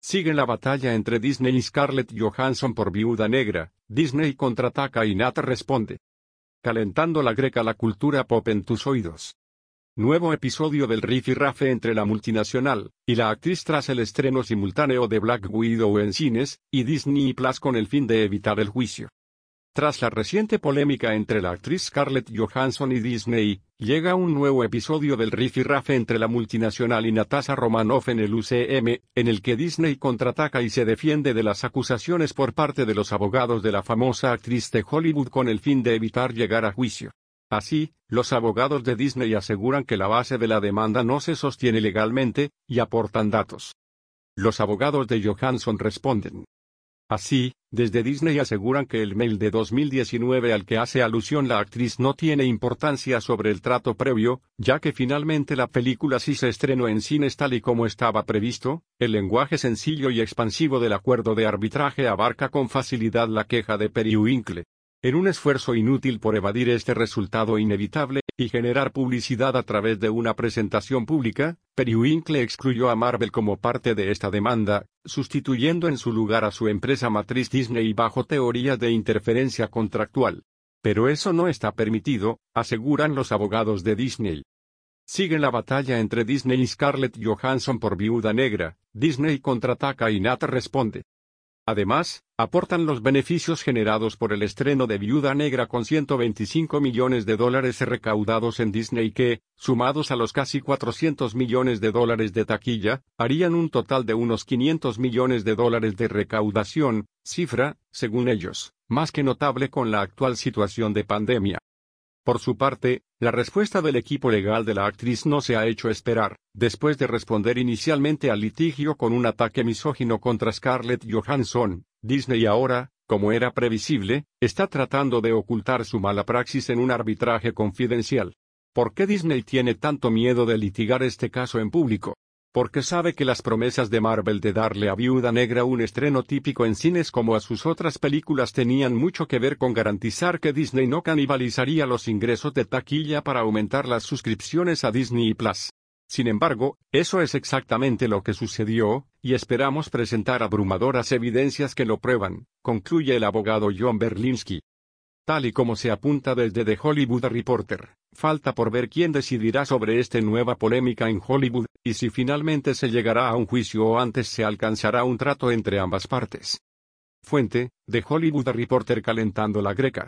Sigue la batalla entre Disney y Scarlett Johansson por Viuda Negra, Disney contraataca y Nat responde. Calentando la greca la cultura pop en tus oídos. Nuevo episodio del riff y rafe entre la multinacional y la actriz tras el estreno simultáneo de Black Widow en cines y Disney Plus con el fin de evitar el juicio. Tras la reciente polémica entre la actriz Scarlett Johansson y Disney, llega un nuevo episodio del rifirrafe entre la multinacional y Natasha Romanoff en el UCM, en el que Disney contraataca y se defiende de las acusaciones por parte de los abogados de la famosa actriz de Hollywood con el fin de evitar llegar a juicio. Así, los abogados de Disney aseguran que la base de la demanda no se sostiene legalmente, y aportan datos. Los abogados de Johansson responden. Así, desde Disney aseguran que el mail de 2019 al que hace alusión la actriz no tiene importancia sobre el trato previo, ya que finalmente la película sí se estrenó en cines tal y como estaba previsto, el lenguaje sencillo y expansivo del acuerdo de arbitraje abarca con facilidad la queja de Periwinkle. En un esfuerzo inútil por evadir este resultado inevitable y generar publicidad a través de una presentación pública, Periwinkle excluyó a Marvel como parte de esta demanda, sustituyendo en su lugar a su empresa matriz Disney bajo teorías de interferencia contractual. Pero eso no está permitido, aseguran los abogados de Disney. Sigue la batalla entre Disney y Scarlett Johansson por Viuda Negra, Disney contraataca y Nat responde. Además, aportan los beneficios generados por el estreno de Viuda Negra con 125 millones de dólares recaudados en Disney que, sumados a los casi 400 millones de dólares de taquilla, harían un total de unos 500 millones de dólares de recaudación, cifra, según ellos, más que notable con la actual situación de pandemia. Por su parte, la respuesta del equipo legal de la actriz no se ha hecho esperar, después de responder inicialmente al litigio con un ataque misógino contra Scarlett Johansson, Disney ahora, como era previsible, está tratando de ocultar su mala praxis en un arbitraje confidencial. ¿Por qué Disney tiene tanto miedo de litigar este caso en público? Porque sabe que las promesas de Marvel de darle a Viuda Negra un estreno típico en cines como a sus otras películas tenían mucho que ver con garantizar que Disney no canibalizaría los ingresos de taquilla para aumentar las suscripciones a Disney Plus. Sin embargo, eso es exactamente lo que sucedió, y esperamos presentar abrumadoras evidencias que lo prueban, concluye el abogado John Berlinski. Tal y como se apunta desde The Hollywood Reporter, falta por ver quién decidirá sobre esta nueva polémica en Hollywood, y si finalmente se llegará a un juicio o antes se alcanzará un trato entre ambas partes. Fuente, The Hollywood Reporter calentando la greca.